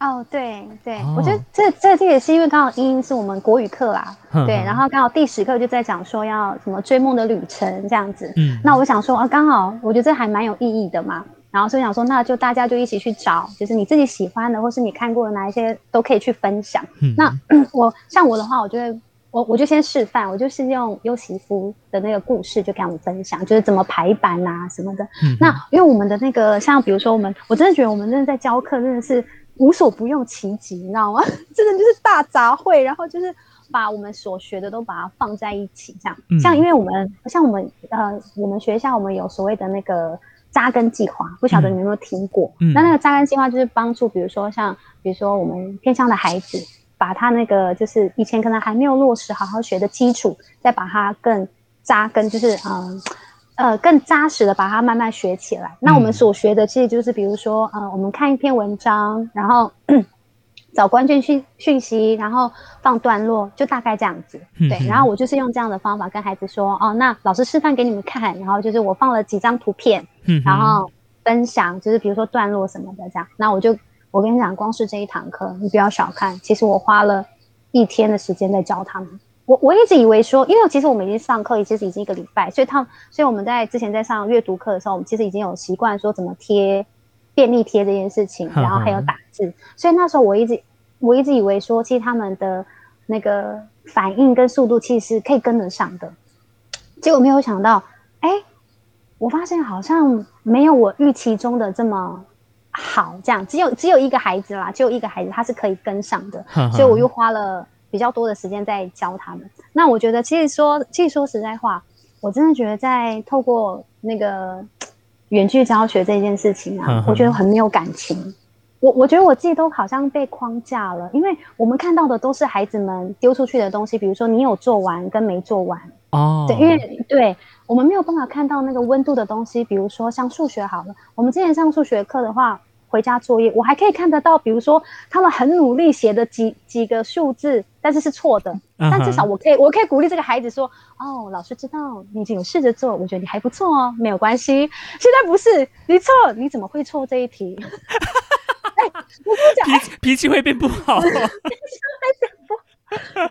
哦，对对，哦我觉得这这这也是因为刚好英英是我们国语课啦，对，然后刚好第十课就在讲说要什么追梦的旅程这样子。嗯，那我想说啊，刚好我觉得这还蛮有意义的嘛。然后所以想说，那就大家就一起去找，就是你自己喜欢的，或是你看过的哪一些都可以去分享。嗯那 我像我的话，我就会我我就先示范，我就是用优媳夫的那个故事就跟我们分享，就是怎么排版啊什么的。嗯那因为我们的那个像比如说我们，我真的觉得我们真的在教课真的是无所不用其极，你知道吗？真的就是大杂烩，然后就是。把我们所学的都把它放在一起，这样，嗯像因为我们像我们呃，我们学校我们有所谓的那个扎根计划，不晓得你们有没有听过？嗯那那个扎根计划就是帮助，比如说像比如说我们偏乡的孩子，把他那个就是以前可能还没有落实好好学的基础，再把它更扎根，就是嗯。呃，更扎实的把它慢慢学起来。那我们嗯所学的其实就是，比如说，呃，我们看一篇文章，然后 找关键讯讯息，然后放段落，就大概这样子。对嗯，然后我就是用这样的方法跟孩子说，哦，那老师示范给你们看，然后就是我放了几张图片，然后分享，就是比如说段落什么的这样。那我就我跟你讲，光是这一堂课，你不要小看，其实我花了一天的时间在教他们。我我一直以为说，因为其实我们已经上课，其实已经一个礼拜，所以他所以我们在之前在上阅读课的时候，我们其实已经有习惯说怎么贴便利贴这件事情，然后还有打字。所以那时候我一直我一直以为说，其实他们的那个反应跟速度其实是可以跟得上的。结果没有想到，哎，我发现好像没有我预期中的这么好。这样只有只有一个孩子啦，只有一个孩子他是可以跟上的，所以我又花了。比较多的时间在教他们。那我觉得，其实说，其实说实在话，我真的觉得在透过那个远距教学这件事情啊，我觉得很没有感情。我我觉得我自己都好像被框架了，因为我们看到的都是孩子们丢出去的东西，比如说你有做完跟没做完哦。对，因为对我们没有办法看到那个温度的东西，比如说像数学好了，我们之前上数学课的话。回家作业，我还可以看得到，比如说他们很努力写的几几个数字，但是是错的。但至少我可以，我可以鼓励这个孩子说：“哦，老师知道你已经有试着做，我觉得你还不错哦，没有关系。”现在不是你错，你怎么会错这一题？哎，我跟你讲，脾脾气会变不好。脾气会变不，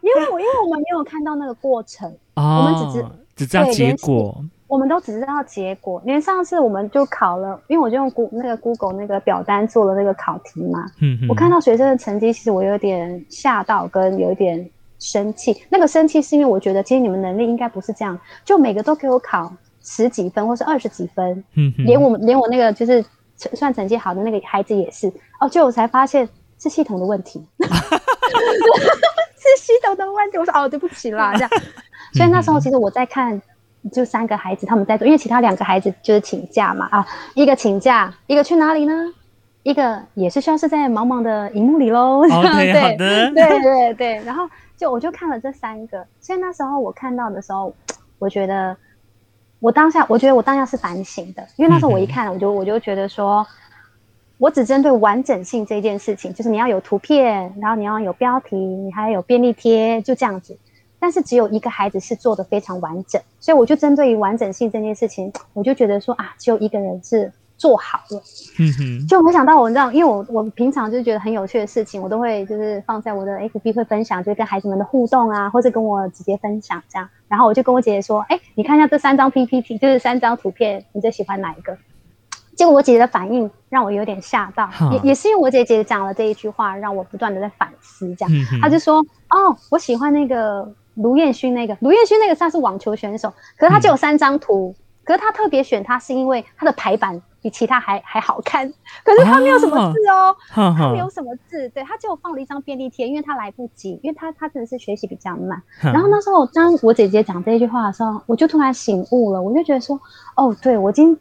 因为我因为我们没有看到那个过程，我们只知只知道结果。我们都只知道结果，连上次我们就考了，因为我就用 Go 那个 Google 那个表单做了那个考题嘛。嗯我看到学生的成绩，其实我有点吓到，跟有一点生气。那个生气是因为我觉得，其实你们能力应该不是这样，就每个都给我考十几分或是二十几分。嗯连我们连我那个就是算成绩好的那个孩子也是。哦，就我才发现是系统的问题。是系统的问题。我说哦，对不起啦，这样。所以那时候其实我在看。就三个孩子，他们在做，因为其他两个孩子就是请假嘛啊，一个请假，一个去哪里呢？一个也是消失在茫茫的荧幕里喽。对，好的，对对对。然后就我就看了这三个，所以那时候我看到的时候，我觉得我当下，我觉得我当下是反省的，因为那时候我一看，我就我就觉得说，我只针对完整性这件事情，就是你要有图片，然后你要有标题，你还有便利贴，就这样子。但是只有一个孩子是做的非常完整，所以我就针对于完整性这件事情，我就觉得说啊，只有一个人是做好了。嗯哼，就没想到我这样，因为我我平常就觉得很有趣的事情，我都会就是放在我的 FB 会分享，就是跟孩子们的互动啊，或者跟我姐姐分享这样。然后我就跟我姐姐说，哎，你看一下这三张 PPT，就是三张图片，你最喜欢哪一个？结果我姐姐的反应让我有点吓到，也也是因为我姐姐讲了这一句话，让我不断的在反思。这样，她就说，哦，我喜欢那个。卢彦勋那个，卢彦勋那个算是网球选手，可是他只有三张图，可是他特别选他是因为他的排版比其他还还好看，可是他没有什么字哦，他没有什么字，对他只有放了一张便利贴，因为他来不及，因为他他真的是学习比较慢。然后那时候当我姐姐讲这句话的时候，我就突然醒悟了，我就觉得说，哦，对我今。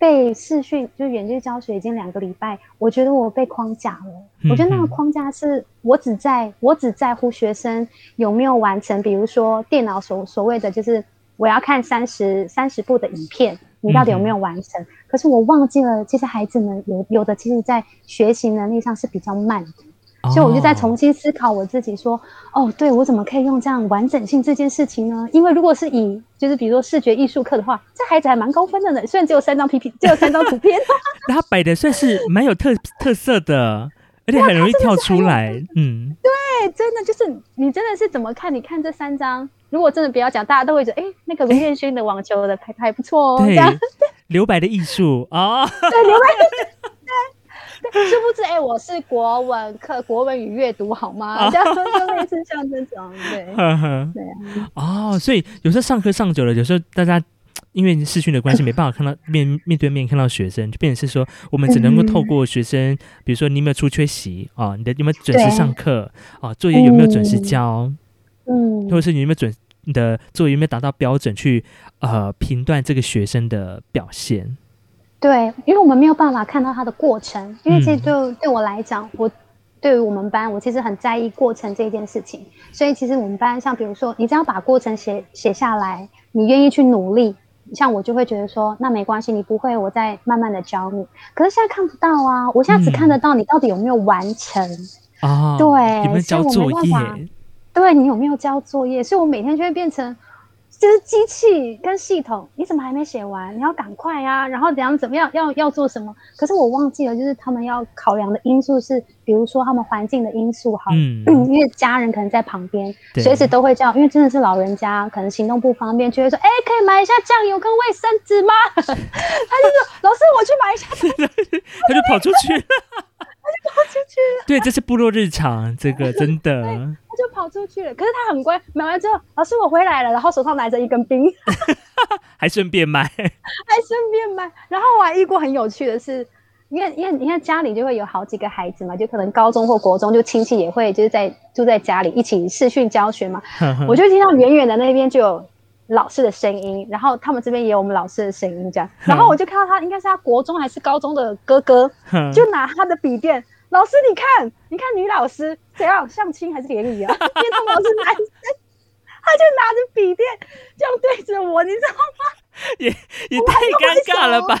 被视讯就远距教学已经两个礼拜，我觉得我被框架了。我觉得那个框架是我只在我只在乎学生有没有完成，比如说电脑所所谓的就是我要看三十三十部的影片，你到底有没有完成？可是我忘记了，其实孩子们有有的其实在学习能力上是比较慢的。所以我就在重新思考我自己，说，哦，对我怎么可以用这样完整性这件事情呢？因为如果是以就是比如说视觉艺术课的话，这孩子还蛮高分的呢。虽然只有三张 PPT，只有三张图片，那他摆的算是蛮有特特色的，而且很容易跳出来。嗯，对，真的就是你真的是怎么看？你看这三张，如果真的不要讲，大家都会觉得，哎，那个卢彦勋的网球的拍还不错哦。对，留白的艺术啊，对，留白。殊不知，哎，我是国文课，国文与阅读，好吗？这样就类似像这种，对，对啊。哦，所以有时候上课上久了，有时候大家因为视讯的关系，没办法看到面 面对面看到学生，就变成是说，我们只能够透过学生，比如说你有没有出缺席啊？你的有没有准时上课啊？作业有没有准时交？嗯，或者是你有没有准你的作业有没有达到标准，去呃评断这个学生的表现。对，因为我们没有办法看到它的过程，因为其实对对我来讲，我对于我们班，我其实很在意过程这件事情。所以其实我们班，像比如说，你只要把过程写写下来，你愿意去努力，像我就会觉得说，那没关系，你不会，我再慢慢的教你。可是现在看不到啊，我现在只看得到你到底有没有完成啊？对，有没有交作业？对你有没有交作业？所以我每天就会变成。就是机器跟系统，你怎么还没写完？你要赶快啊！然后怎样怎么样要要做什么？可是我忘记了，就是他们要考量的因素是，比如说他们环境的因素，哈，嗯，因为家人可能在旁边，随时都会这样，因为真的是老人家，可能行动不方便，就会说，哎，可以买一下酱油跟卫生纸吗？他就说，老师，我去买一下，他就跑出去了。跑出去了，对，这是部落日常，这个真的。他就跑出去了，可是他很乖，买完之后，老师我回来了，然后手上拿着一根冰，还顺便买，还顺便买。然后我还遇过很有趣的是，因为因为你看家里就会有好几个孩子嘛，就可能高中或国中，就亲戚也会就是在住在家里一起视讯教学嘛，我就听到远远的那边就有。老师的声音，然后他们这边也有我们老师的声音，这样，然后我就看到他应该是他国中还是高中的哥哥，就拿他的笔电，老师你看，你看女老师怎样相亲还是联谊啊？因为他们老师男生，他就拿着笔电这样对着我，你知道吗？也也太尴尬了吧？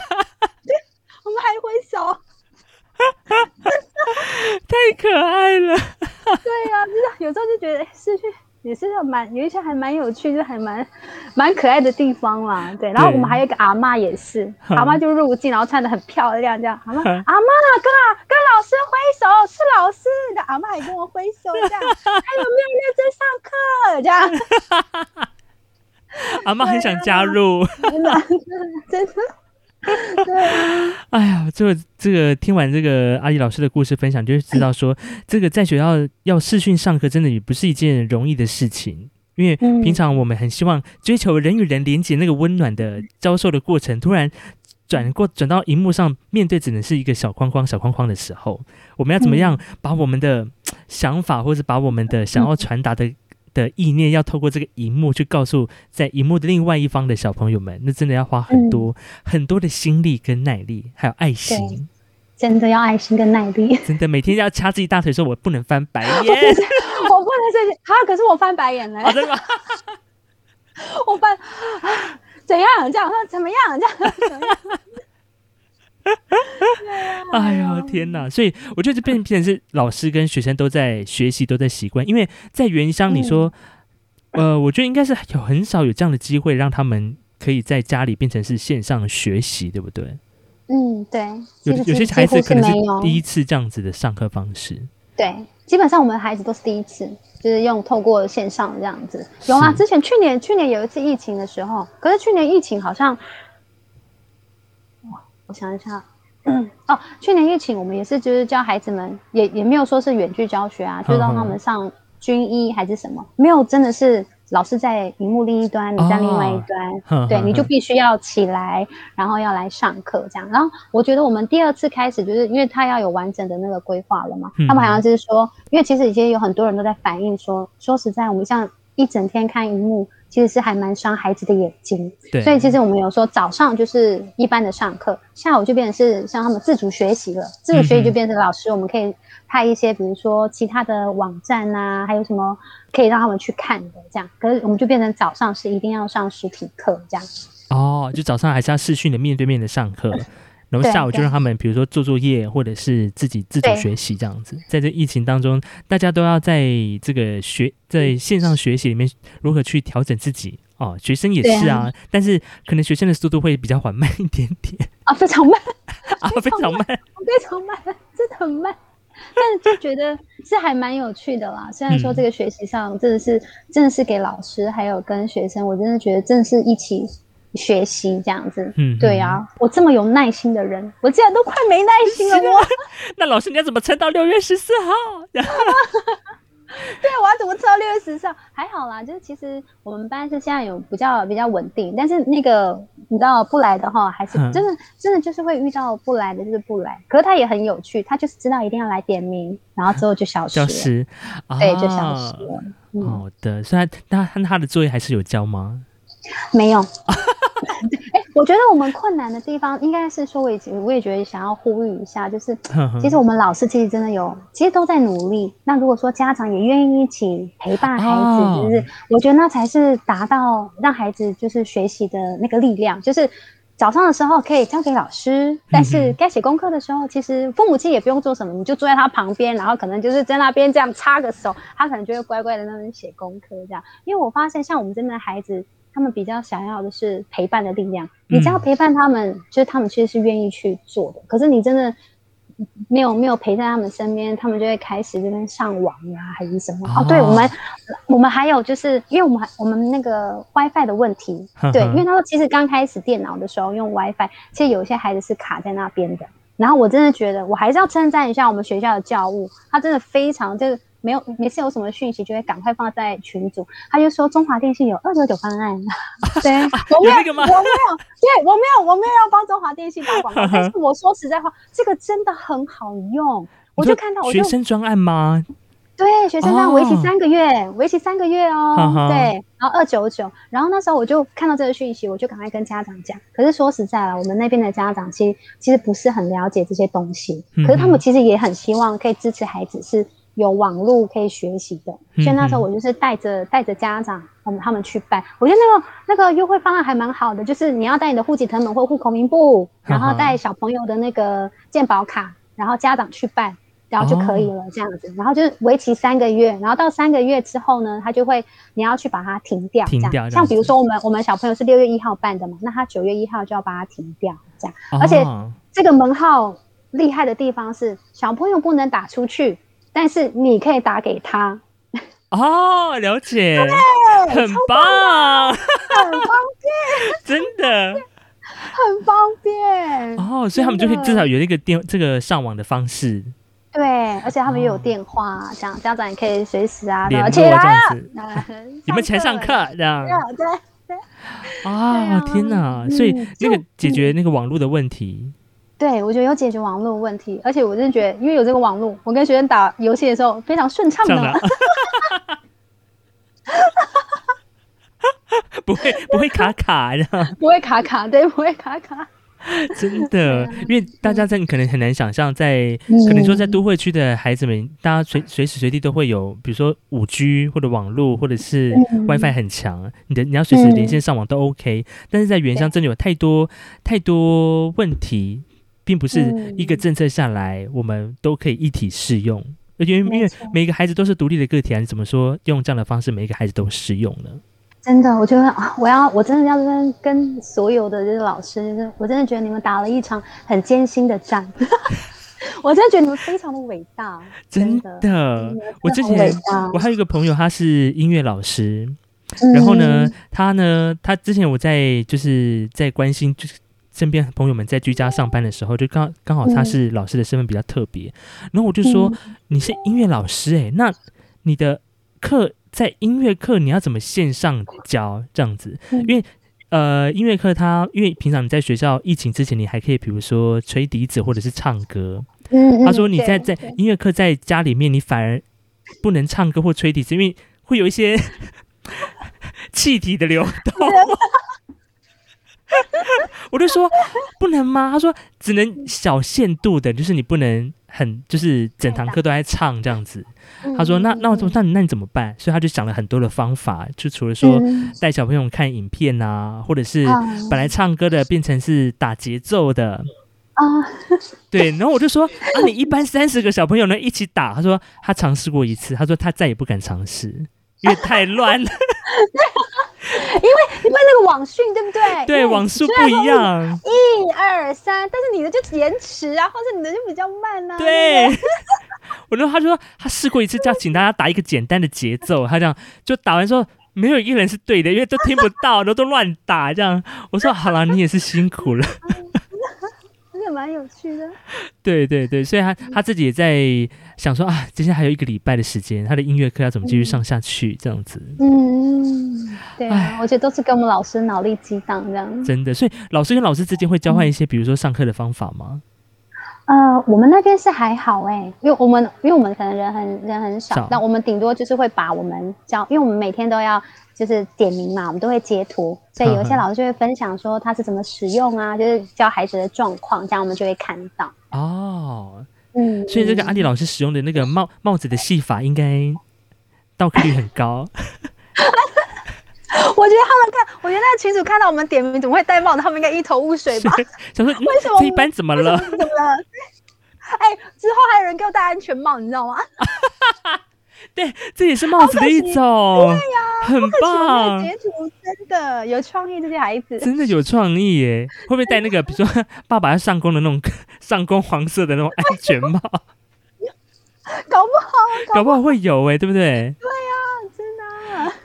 对，我们还挥手，太可爱了。对呀，就是有时候就觉得失去。也是蛮有一些还蛮有趣，就还蛮蛮可爱的地方啦。对，然后我们还有一个阿妈也是，阿妈就入境，然后穿的很漂亮，这样。阿妈，阿妈跟啊跟老师挥手，是老师的阿妈还跟我挥手，这样。还 有没有认真上课？这样。阿妈很想加入，真的，真的。对，哎呀，这个这个听完这个阿姨老师的故事分享，就 知道说，这个在学校要视讯上课，真的也不是一件容易的事情。因为平常我们很希望追求人与人连接那个温暖的教授的过程，突然转过转到荧幕上，面对只能是一个小框框、小框框的时候，我们要怎么样把我们的想法，或者把我们的想要传达的。的意念要透过这个荧幕去告诉在荧幕的另外一方的小朋友们，那真的要花很多很多的心力跟耐力，还有爱心，真的要爱心跟耐力，真的每天要掐自己大腿说：“我不能翻白眼，我不能这些。”啊，可是我翻白眼了，真的吗？我翻 怎样？这样怎么样？这样怎么样？哎呀天哪！所以我觉得这变变成是老师跟学生都在学习，都在习惯。因为在原乡，你说，呃，我觉得应该是有很少有这样的机会，让他们可以在家里变成是线上学习，对不对？嗯，对。有有些孩子可能是第一次这样子的上课方式。对，基本上我们的孩子都是第一次，就是用透过线上这样子。有啊，之前去年去年有一次疫情的时候，可是去年疫情好像。我想一下，嗯，哦，去年疫情我们也是，就是教孩子们，也也没有说是远距教学啊，就让他们上军医还是什么，没有真的是老师在荧幕另一端，你在另外一端，对，你就必须要起来，然后要来上课这样。然后我觉得我们第二次开始，就是因为他要有完整的那个规划了嘛，他们好像就是说，因为其实已经有很多人都在反映说，说实在，我们像一整天看荧幕。其实是还蛮伤孩子的眼睛，对，所以其实我们有说早上就是一般的上课，下午就变成是像他们自主学习了，自主学习就变成老师，我们可以派一些比如说其他的网站啊，还有什么可以让他们去看的这样，可是我们就变成早上是一定要上实体课这样。哦，就早上还是要视讯的面对面的上课。然后下午就让他们，比如说做作业，或者是自己自主学习这样子。在这疫情当中，大家都要在这个学在线上学习里面如何去调整自己哦。学生也是啊，但是可能学生的速度会比较缓慢一点点啊，非常慢 啊，非常慢，非常慢，真的很慢。但是就觉得是还蛮有趣的啦。虽然说这个学习上真的是真的是给老师还有跟学生，我真的觉得真的是一起。学习这样子，嗯，对啊，我这么有耐心的人，我竟然都快没耐心了。我 那老师你要怎么撑到六月十四号？对，我要怎么撑到六月十四号？还好啦，就是其实我们班是现在有比较比较稳定，但是那个你知道不来的话，还是真的真的就是会遇到不来的，就是不来。可是他也很有趣，他就是知道一定要来点名，然后之后就消失，消失，对，就消失了。好的，虽然他他的作业还是有交吗？没有。哎，我觉得我们困难的地方应该是说，我也我也觉得想要呼吁一下，就是 其实我们老师其实真的有，其实都在努力。那如果说家长也愿意一起陪伴孩子，就是我觉得那才是达到让孩子就是学习的那个力量。就是早上的时候可以交给老师，但是该写功课的时候，其实父母亲也不用做什么，你就坐在他旁边，然后可能就是在那边这样插个手，他可能就会乖乖的那边写功课这样。因为我发现像我们这边的孩子。他们比较想要的是陪伴的力量。你只要陪伴他们，就是他们其实是愿意去做的。可是你真的没有没有陪在他们身边，他们就会开始这边上网啊，还是什么？哦，对我们我们还有就是，因为我们还我们那个 WiFi 的问题，对，因为他说其实刚开始电脑的时候用 WiFi，其实有一些孩子是卡在那边的。然后我真的觉得，我还是要称赞一下我们学校的教务，他真的非常就是没有每次有什么讯息就会赶快放在群组。他就说中华电信有二九九方案，对，我没有，我没有，对，我没有，我没有要帮中华电信打广告。但是我说实在话，这个真的很好用，我就看到学生专案吗？对，学生证为期三个月，为期三个月哦。对，然后二九九，然后那时候我就看到这个讯息，我就赶快跟家长讲。可是说实在了，我们那边的家长其实其实不是很了解这些东西，可是他们其实也很希望可以支持孩子是有网络可以学习的。所以那时候我就是带着带着家长，我们他们去办。我觉得那个那个优惠方案还蛮好的，就是你要带你的户籍成本或户口名簿，然后带小朋友的那个健保卡，然后家长去办。然后就可以了，这样子，然后就是为期三个月，然后到三个月之后呢，他就会你要去把它停掉，停掉。像比如说我们我们小朋友是六月一号办的嘛，那他九月一号就要把它停掉，这样。而且这个门号厉害的地方是小朋友不能打出去，但是你可以打给他。哦，了解，很棒，很方便，真的，很方便。哦，所以他们就可以至少有一个电这个上网的方式。对，而且他们也有电话，这样家长也可以随时啊联络这样子。你们前上课这样。对对。啊天哪！所以那个解决那个网络的问题。对，我觉得有解决网络问题，而且我真的觉得，因为有这个网络，我跟学生打游戏的时候非常顺畅的。不会不会卡卡的。不会卡卡，对，不会卡卡。真的，因为大家在你可能很难想象，在可能说在都会区的孩子们，大家随随时随地都会有，比如说五 G 或者网络，或者是 WiFi 很强，你的你要随时连线上网都 OK。但是在原乡真的有太多太多问题，并不是一个政策下来我们都可以一体适用，因为因为每个孩子都是独立的个体啊，你怎么说用这样的方式每一个孩子都适用呢？真的，我觉得啊，我要我真的要跟跟所有的这些老师，就是我真的觉得你们打了一场很艰辛的战，我真的觉得你们非常的伟大，真的。我之前我还有一个朋友，他是音乐老师，然后呢，他呢，他之前我在就是在关心，就是身边朋友们在居家上班的时候，就刚刚好他是老师的身份比较特别，然后我就说你是音乐老师，哎，那你的课。在音乐课，你要怎么线上教这样子？因为呃，音乐课它因为平常你在学校疫情之前，你还可以比如说吹笛子或者是唱歌。他说你在在音乐课在家里面，你反而不能唱歌或吹笛子，因为会有一些 气体的流动。我就说不能吗？他说只能小限度的，就是你不能很就是整堂课都在唱这样子。他说：“那那我那那你怎么办？”所以他就想了很多的方法，就除了说带小朋友看影片啊，或者是本来唱歌的变成是打节奏的啊。对，然后我就说：“啊，你一般三十个小朋友呢一起打？”他说：“他尝试过一次，他说他再也不敢尝试，因为太乱了。”因为因为那个网讯对不对？对，网速不一样。一二三，但是你的就延迟啊，或者你的就比较慢啊。对。我然后他说他试过一次，叫请大家打一个简单的节奏，他这样就打完说没有一个人是对的，因为都听不到，然后都乱打这样。我说好了，你也是辛苦了，也蛮有趣的。对对对，所以他他自己也在想说啊，接下来还有一个礼拜的时间，他的音乐课要怎么继续上下去这样子。嗯，对啊，我觉得都是跟我们老师脑力激荡这样。真的，所以老师跟老师之间会交换一些，比如说上课的方法吗？呃，我们那边是还好哎，因为我们因为我们可能人很人很少，那我们顶多就是会把我们教，因为我们每天都要就是点名嘛，我们都会截图，所以有一些老师就会分享说他是怎么使用啊，就是教孩子的状况，这样我们就会看到。哦，嗯，所以这个阿迪老师使用的那个帽帽子的戏法，应该到客率很高。我觉得他们看，我觉得那个群主看到我们点名怎么会戴帽子，他们应该一头雾水吧？想说为什么这班怎么了？怎么了？哎，之后还有人给我戴安全帽，你知道吗？对，这也是帽子的一种。对呀，很棒，截图真的有创意，这些孩子真的有创意耶！会不会戴那个，比如说爸爸要上工的那种上工黄色的那种安全帽？搞不好，搞不好会有哎，对不对？对呀，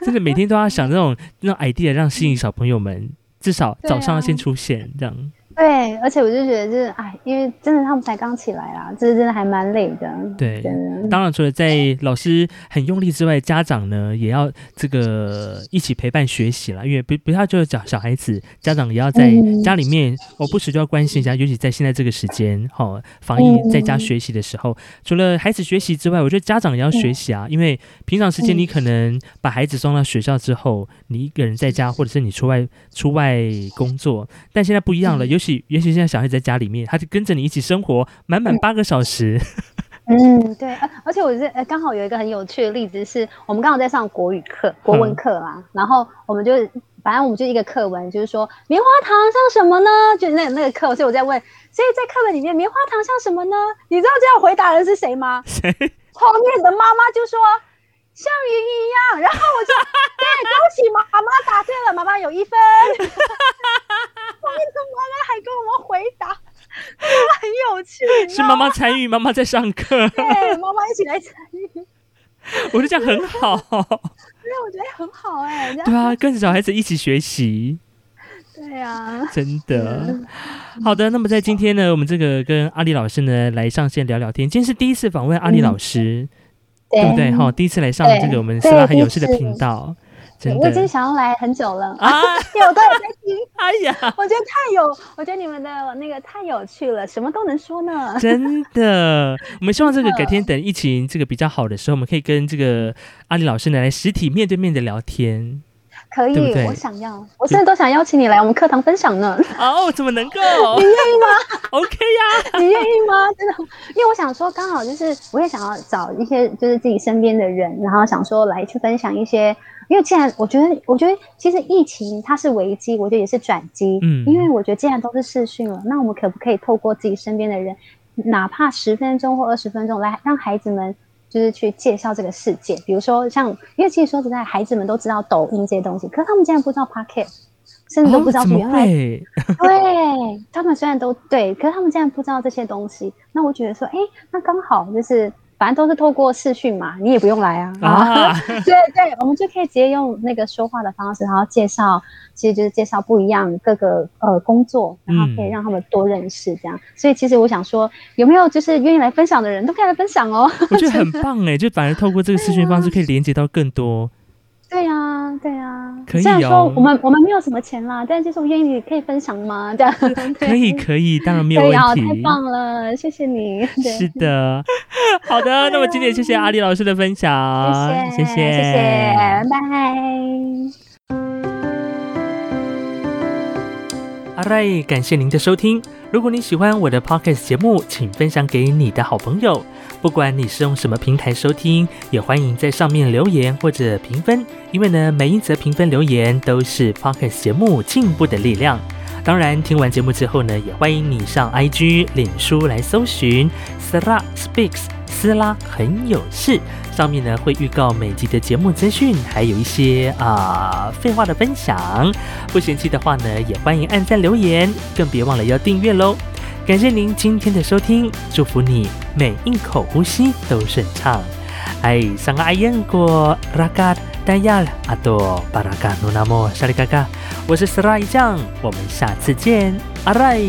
真的每天都要想这种那种 idea，让吸引小朋友们，至少早上要先出现这样。对，而且我就觉得，就是哎，因为真的他们才刚起来啦，这真的还蛮累的。对，当然除了在老师很用力之外，家长呢也要这个一起陪伴学习了。因为不不要就是讲小孩子，家长也要在家里面，我不时就要关心一下。尤其在现在这个时间，哈，防疫在家学习的时候，除了孩子学习之外，我觉得家长也要学习啊。因为平常时间你可能把孩子送到学校之后，你一个人在家，或者是你出外出外工作，但现在不一样了，尤其。也许现在小孩在家里面，他就跟着你一起生活，满满八个小时。嗯，对，而且我是呃，刚好有一个很有趣的例子，是我们刚好在上国语课、国文课嘛，然后我们就反正我们就一个课文，就是说棉花糖像什么呢？就那那个课，所以我在问，所以在课文里面棉花糖像什么呢？你知道这样回答的是谁吗？谁？后面的妈妈就说。像云一样，然后我就对，恭喜妈妈答对了，妈妈有一分。后面的妈妈还跟我们回答，很有趣。是妈妈参与，妈妈在上课。对，妈妈一起来参与。我觉得这样很好。对，我觉得很好哎。对啊，跟着小孩子一起学习。对啊，真的。好的，那么在今天呢，我们这个跟阿里老师呢来上线聊聊天。今天是第一次访问阿里老师。对不对？哈，第一次来上这个我们希望很有趣的频道，我已经想要来很久了啊！有都有在听。哎呀，我觉得太有，我觉得你们的那个太有趣了，什么都能说呢。真的，我们希望这个改天等疫情这个比较好的时候，我们可以跟这个阿里老师呢来实体面对面的聊天。可以，我想要，我现在都想邀请你来我们课堂分享呢。哦，怎么能够？你愿意吗？OK 呀，你愿意吗？真的，因为我想说，刚好就是我也想要找一些就是自己身边的人，然后想说来去分享一些。因为既然我觉得，我觉得其实疫情它是危机，我觉得也是转机。嗯，因为我觉得既然都是视讯了，那我们可不可以透过自己身边的人，哪怕十分钟或二十分钟，来让孩子们。就是去介绍这个世界，比如说像，因为其实说实在，孩子们都知道抖音这些东西，可是他们竟然不知道 Pocket，甚至都不知道原来，对，他们虽然都对，可是他们竟然不知道这些东西。那我觉得说，哎，那刚好就是。反正都是透过视讯嘛，你也不用来啊。啊，对对，我们就可以直接用那个说话的方式，然后介绍，其实就是介绍不一样各个呃工作，然后可以让他们多认识这样。所以其实我想说，有没有就是愿意来分享的人都可以来分享哦。我觉得很 棒哎，就反而透过这个视讯方式可以连接到更多。对呀，对呀，可以虽然说我们我们没有什么钱啦，但就是我愿意可以分享吗？这样可以 可以，当然没有问题。太棒了，谢谢你。是的，好的，那么今天谢谢阿丽老师的分享，谢谢谢谢谢谢，拜拜。阿瑞，感谢您的收听。如果你喜欢我的 podcast 节目，请分享给你的好朋友。不管你是用什么平台收听，也欢迎在上面留言或者评分，因为呢，每一则评分留言都是 podcast 节目进步的力量。当然，听完节目之后呢，也欢迎你上 IG、脸书来搜寻 Sara Speaks，斯拉很有事。上面呢会预告每集的节目资讯，还有一些啊废话的分享。不嫌弃的话呢，也欢迎按赞留言，更别忘了要订阅喽。感谢您今天的收听，祝福你每一口呼吸都顺畅。哎，上个阿燕过拉嘎丹亚阿多巴拉嘎努纳莫沙里嘎嘎，我是斯拉一酱，我们下次见，阿来。